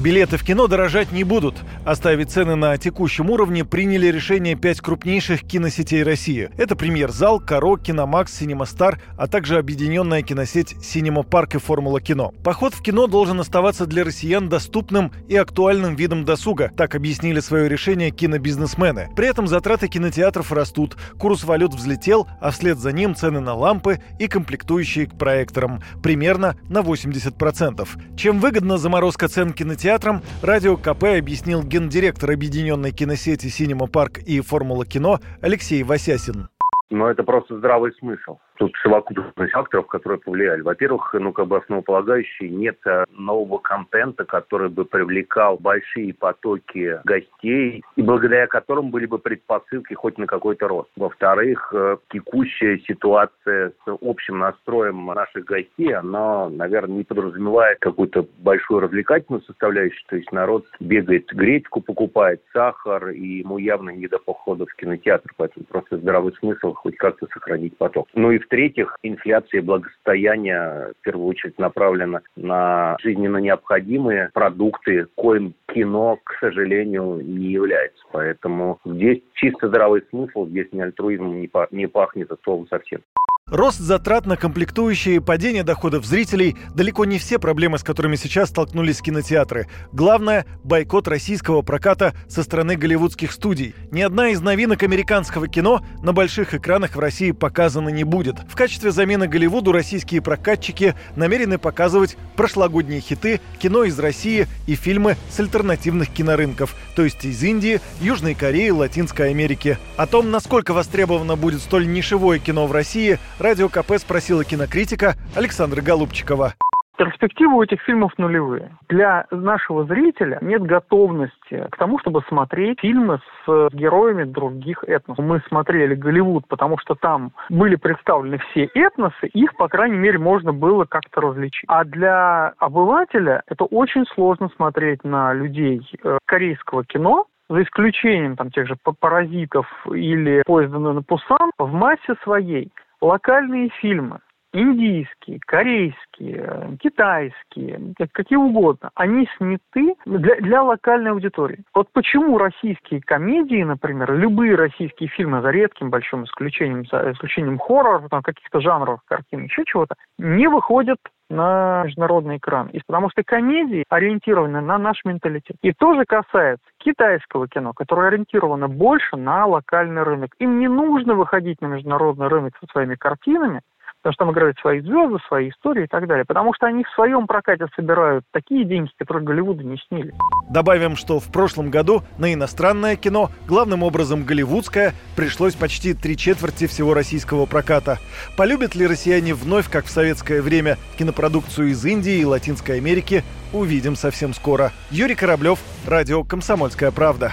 Билеты в кино дорожать не будут. Оставить цены на текущем уровне приняли решение пять крупнейших киносетей России. Это «Премьер-зал», «Каро», «Киномакс», «Синема-стар», а также объединенная киносеть «Синема Парк» и «Формула кино». Поход в кино должен оставаться для россиян доступным и актуальным видом досуга. Так объяснили свое решение кинобизнесмены. При этом затраты кинотеатров растут, курс валют взлетел, а вслед за ним цены на лампы и комплектующие к проекторам примерно на 80%. Чем выгодна заморозка цен кинотеатров, кинотеатрам, Радио КП объяснил гендиректор объединенной киносети «Синема Парк» и «Формула кино» Алексей Васясин. Но это просто здравый смысл. Тут совокупность факторов, которые повлияли. Во-первых, ну, как бы основополагающий, нет э, нового контента, который бы привлекал большие потоки гостей, и благодаря которым были бы предпосылки хоть на какой-то рост. Во-вторых, э, текущая ситуация с общим настроем наших гостей, она, наверное, не подразумевает какую-то большую развлекательную составляющую. То есть народ бегает гречку, покупает сахар, и ему явно не до похода в кинотеатр. Поэтому просто здравый смысл хоть как-то сохранить поток. Ну и в-третьих, инфляция благосостояния в первую очередь направлена на жизненно необходимые продукты, коим кино, к сожалению, не является. Поэтому здесь чисто здравый смысл, здесь не альтруизм не пахнет от слова совсем. Рост затрат на комплектующие, и падение доходов зрителей – далеко не все проблемы, с которыми сейчас столкнулись кинотеатры. Главное – бойкот российского проката со стороны голливудских студий. Ни одна из новинок американского кино на больших экранах в России показана не будет. В качестве замены Голливуду российские прокатчики намерены показывать прошлогодние хиты, кино из России и фильмы с альтернативных кинорынков, то есть из Индии, Южной Кореи, Латинской Америки. О том, насколько востребовано будет столь нишевое кино в России – Радио КП спросила кинокритика Александра Голубчикова. Перспективы у этих фильмов нулевые. Для нашего зрителя нет готовности к тому, чтобы смотреть фильмы с героями других этносов. Мы смотрели Голливуд, потому что там были представлены все этносы, их, по крайней мере, можно было как-то различить. А для обывателя это очень сложно смотреть на людей э, корейского кино, за исключением там тех же паразитов или поезда на Пусан, в массе своей локальные фильмы, индийские, корейские, китайские, какие угодно, они сняты для, для локальной аудитории. Вот почему российские комедии, например, любые российские фильмы, за редким большим исключением, исключением хорроров, там, каких-то жанров картин, еще чего-то, не выходят на международный экран. И потому что комедии ориентированы на наш менталитет. И тоже касается китайского кино, которое ориентировано больше на локальный рынок. Им не нужно выходить на международный рынок со своими картинами, потому что там играют свои звезды, свои истории и так далее. Потому что они в своем прокате собирают такие деньги, которые Голливуду не снили. Добавим, что в прошлом году на иностранное кино, главным образом голливудское, пришлось почти три четверти всего российского проката. Полюбят ли россияне вновь, как в советское время, кинопродукцию из Индии и Латинской Америки, увидим совсем скоро. Юрий Кораблев, Радио «Комсомольская правда».